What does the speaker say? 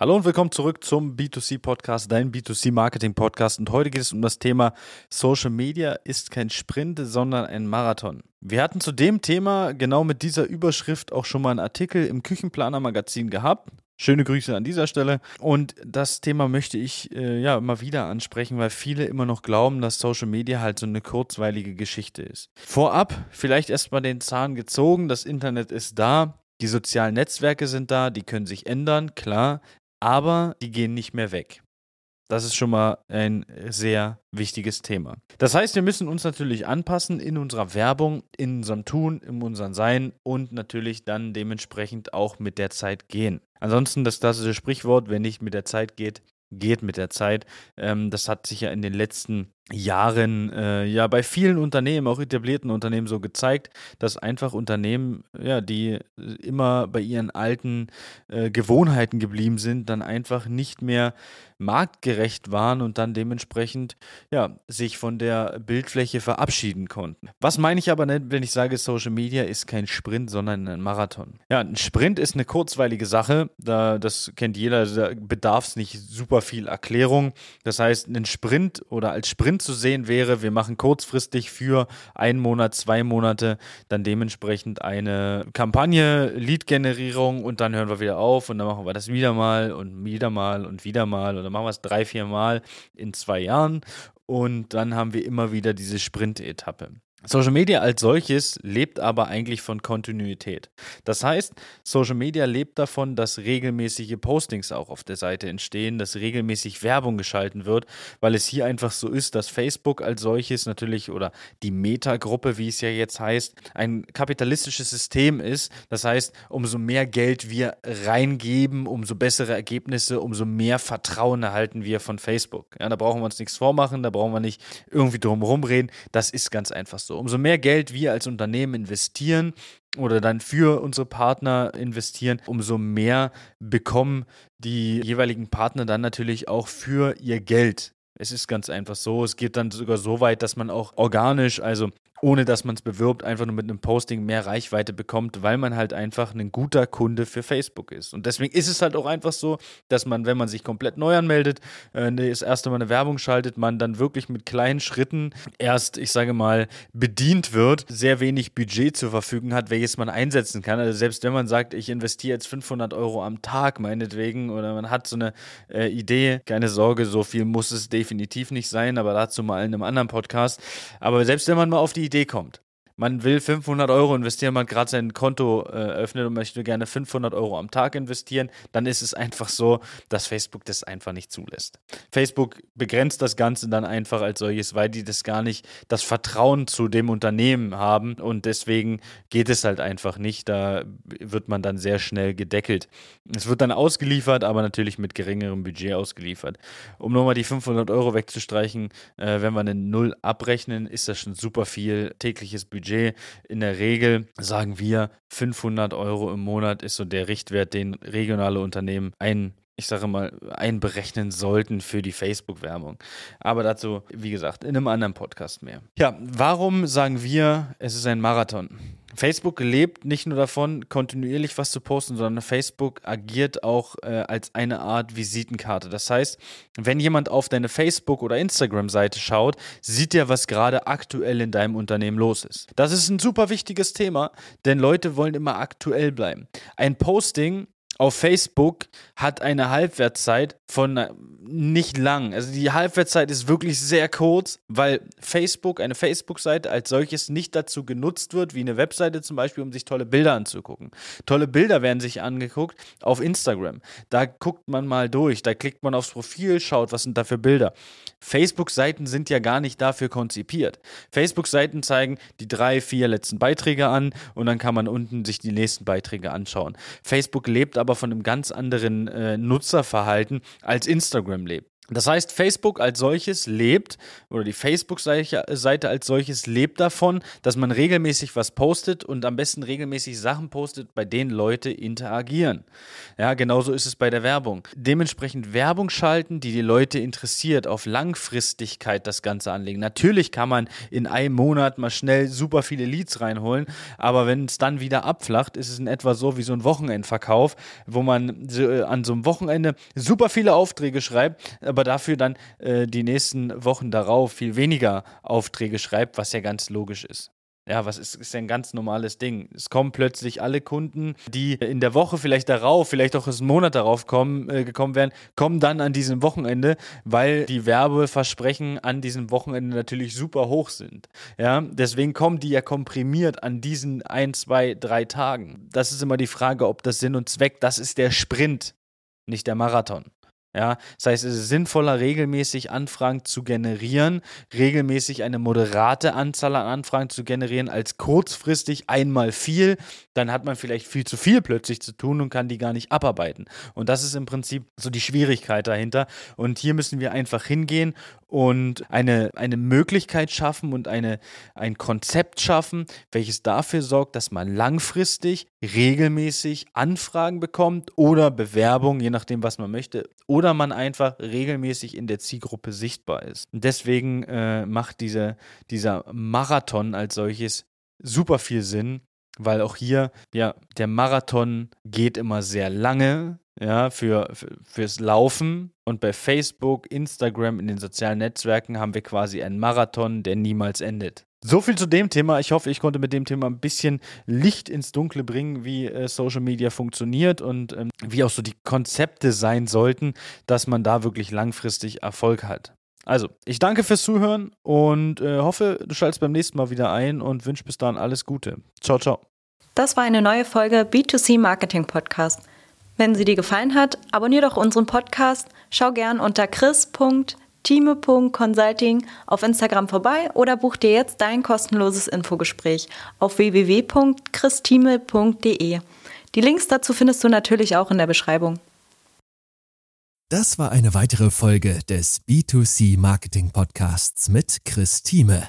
Hallo und willkommen zurück zum B2C Podcast, dein B2C Marketing Podcast. Und heute geht es um das Thema Social Media ist kein Sprint, sondern ein Marathon. Wir hatten zu dem Thema genau mit dieser Überschrift auch schon mal einen Artikel im Küchenplaner Magazin gehabt. Schöne Grüße an dieser Stelle. Und das Thema möchte ich äh, ja mal wieder ansprechen, weil viele immer noch glauben, dass Social Media halt so eine kurzweilige Geschichte ist. Vorab vielleicht erstmal den Zahn gezogen. Das Internet ist da. Die sozialen Netzwerke sind da, die können sich ändern, klar, aber die gehen nicht mehr weg. Das ist schon mal ein sehr wichtiges Thema. Das heißt, wir müssen uns natürlich anpassen in unserer Werbung, in unserem Tun, in unserem Sein und natürlich dann dementsprechend auch mit der Zeit gehen. Ansonsten das klassische Sprichwort, wer nicht mit der Zeit geht, geht mit der Zeit. Ähm, das hat sich ja in den letzten Jahren äh, ja bei vielen Unternehmen, auch etablierten Unternehmen so gezeigt, dass einfach Unternehmen, ja, die immer bei ihren alten äh, Gewohnheiten geblieben sind, dann einfach nicht mehr marktgerecht waren und dann dementsprechend ja, sich von der Bildfläche verabschieden konnten. Was meine ich aber nicht, wenn ich sage, Social Media ist kein Sprint, sondern ein Marathon? Ja, ein Sprint ist eine kurzweilige Sache, da, das kennt jeder, da bedarf es nicht super viel Erklärung. Das heißt, ein Sprint oder als Sprint zu sehen wäre, wir machen kurzfristig für einen Monat, zwei Monate dann dementsprechend eine Kampagne, Lead-Generierung und dann hören wir wieder auf und dann machen wir das wieder mal und wieder mal und wieder mal und dann machen wir es drei, vier Mal in zwei Jahren und dann haben wir immer wieder diese Sprint-Etappe. Social Media als solches lebt aber eigentlich von Kontinuität. Das heißt, Social Media lebt davon, dass regelmäßige Postings auch auf der Seite entstehen, dass regelmäßig Werbung geschalten wird, weil es hier einfach so ist, dass Facebook als solches natürlich oder die Meta-Gruppe, wie es ja jetzt heißt, ein kapitalistisches System ist. Das heißt, umso mehr Geld wir reingeben, umso bessere Ergebnisse, umso mehr Vertrauen erhalten wir von Facebook. Ja, da brauchen wir uns nichts vormachen, da brauchen wir nicht irgendwie drum reden. Das ist ganz einfach so so. Umso mehr Geld wir als Unternehmen investieren oder dann für unsere Partner investieren, umso mehr bekommen die jeweiligen Partner dann natürlich auch für ihr Geld. Es ist ganz einfach so. Es geht dann sogar so weit, dass man auch organisch, also ohne dass man es bewirbt, einfach nur mit einem Posting mehr Reichweite bekommt, weil man halt einfach ein guter Kunde für Facebook ist. Und deswegen ist es halt auch einfach so, dass man, wenn man sich komplett neu anmeldet, äh, das erste Mal eine Werbung schaltet, man dann wirklich mit kleinen Schritten erst, ich sage mal, bedient wird, sehr wenig Budget zur Verfügung hat, welches man einsetzen kann. Also selbst wenn man sagt, ich investiere jetzt 500 Euro am Tag meinetwegen oder man hat so eine äh, Idee, keine Sorge, so viel muss es definitiv nicht sein, aber dazu mal in einem anderen Podcast. Aber selbst wenn man mal auf die Idee kommt, man will 500 Euro investieren, man hat gerade sein Konto äh, öffnet und möchte gerne 500 Euro am Tag investieren, dann ist es einfach so, dass Facebook das einfach nicht zulässt. Facebook begrenzt das Ganze dann einfach als solches, weil die das gar nicht, das Vertrauen zu dem Unternehmen haben und deswegen geht es halt einfach nicht. Da wird man dann sehr schnell gedeckelt. Es wird dann ausgeliefert, aber natürlich mit geringerem Budget ausgeliefert. Um nochmal die 500 Euro wegzustreichen, äh, wenn wir eine Null abrechnen, ist das schon super viel tägliches Budget Budget. In der Regel sagen wir, 500 Euro im Monat ist so der Richtwert, den regionale Unternehmen ein ich sage mal, einberechnen sollten für die Facebook-Werbung. Aber dazu, wie gesagt, in einem anderen Podcast mehr. Ja, warum sagen wir, es ist ein Marathon? Facebook lebt nicht nur davon, kontinuierlich was zu posten, sondern Facebook agiert auch äh, als eine Art Visitenkarte. Das heißt, wenn jemand auf deine Facebook- oder Instagram-Seite schaut, sieht er, was gerade aktuell in deinem Unternehmen los ist. Das ist ein super wichtiges Thema, denn Leute wollen immer aktuell bleiben. Ein Posting auf Facebook hat eine Halbwertszeit von äh, nicht lang. Also die Halbwertszeit ist wirklich sehr kurz, weil Facebook, eine Facebook-Seite als solches nicht dazu genutzt wird, wie eine Webseite zum Beispiel, um sich tolle Bilder anzugucken. Tolle Bilder werden sich angeguckt auf Instagram. Da guckt man mal durch, da klickt man aufs Profil, schaut, was sind da für Bilder. Facebook-Seiten sind ja gar nicht dafür konzipiert. Facebook-Seiten zeigen die drei, vier letzten Beiträge an und dann kann man unten sich die nächsten Beiträge anschauen. Facebook lebt aber aber von einem ganz anderen äh, Nutzerverhalten als Instagram lebt. Das heißt, Facebook als solches lebt, oder die Facebook-Seite als solches lebt davon, dass man regelmäßig was postet und am besten regelmäßig Sachen postet, bei denen Leute interagieren. Ja, genauso ist es bei der Werbung. Dementsprechend Werbung schalten, die die Leute interessiert, auf Langfristigkeit das Ganze anlegen. Natürlich kann man in einem Monat mal schnell super viele Leads reinholen, aber wenn es dann wieder abflacht, ist es in etwa so wie so ein Wochenendverkauf, wo man äh, an so einem Wochenende super viele Aufträge schreibt, aber aber dafür dann äh, die nächsten Wochen darauf viel weniger Aufträge schreibt, was ja ganz logisch ist. Ja, was ist, ist ja ein ganz normales Ding. Es kommen plötzlich alle Kunden, die in der Woche vielleicht darauf, vielleicht auch einen Monat darauf kommen, äh, gekommen wären, kommen dann an diesem Wochenende, weil die Werbeversprechen an diesem Wochenende natürlich super hoch sind. Ja, deswegen kommen die ja komprimiert an diesen ein, zwei, drei Tagen. Das ist immer die Frage, ob das Sinn und Zweck, das ist der Sprint, nicht der Marathon. Ja, das heißt, es ist sinnvoller, regelmäßig Anfragen zu generieren, regelmäßig eine moderate Anzahl an Anfragen zu generieren, als kurzfristig einmal viel. Dann hat man vielleicht viel zu viel plötzlich zu tun und kann die gar nicht abarbeiten. Und das ist im Prinzip so die Schwierigkeit dahinter. Und hier müssen wir einfach hingehen und eine, eine Möglichkeit schaffen und eine, ein Konzept schaffen, welches dafür sorgt, dass man langfristig regelmäßig Anfragen bekommt oder Bewerbungen, je nachdem, was man möchte, oder man einfach regelmäßig in der Zielgruppe sichtbar ist. Und deswegen äh, macht diese, dieser Marathon als solches super viel Sinn, weil auch hier, ja, der Marathon geht immer sehr lange, ja, für, für, fürs Laufen. Und bei Facebook, Instagram, in den sozialen Netzwerken haben wir quasi einen Marathon, der niemals endet. So viel zu dem Thema. Ich hoffe, ich konnte mit dem Thema ein bisschen Licht ins Dunkle bringen, wie äh, Social Media funktioniert und ähm, wie auch so die Konzepte sein sollten, dass man da wirklich langfristig Erfolg hat. Also, ich danke fürs Zuhören und äh, hoffe, du schaltest beim nächsten Mal wieder ein und wünsche bis dahin alles Gute. Ciao, ciao. Das war eine neue Folge B2C Marketing Podcast. Wenn sie dir gefallen hat, abonniere doch unseren Podcast, schau gern unter chris.time.consulting auf Instagram vorbei oder buch dir jetzt dein kostenloses Infogespräch auf www.christime.de. Die Links dazu findest du natürlich auch in der Beschreibung. Das war eine weitere Folge des B2C Marketing Podcasts mit Chris Thieme.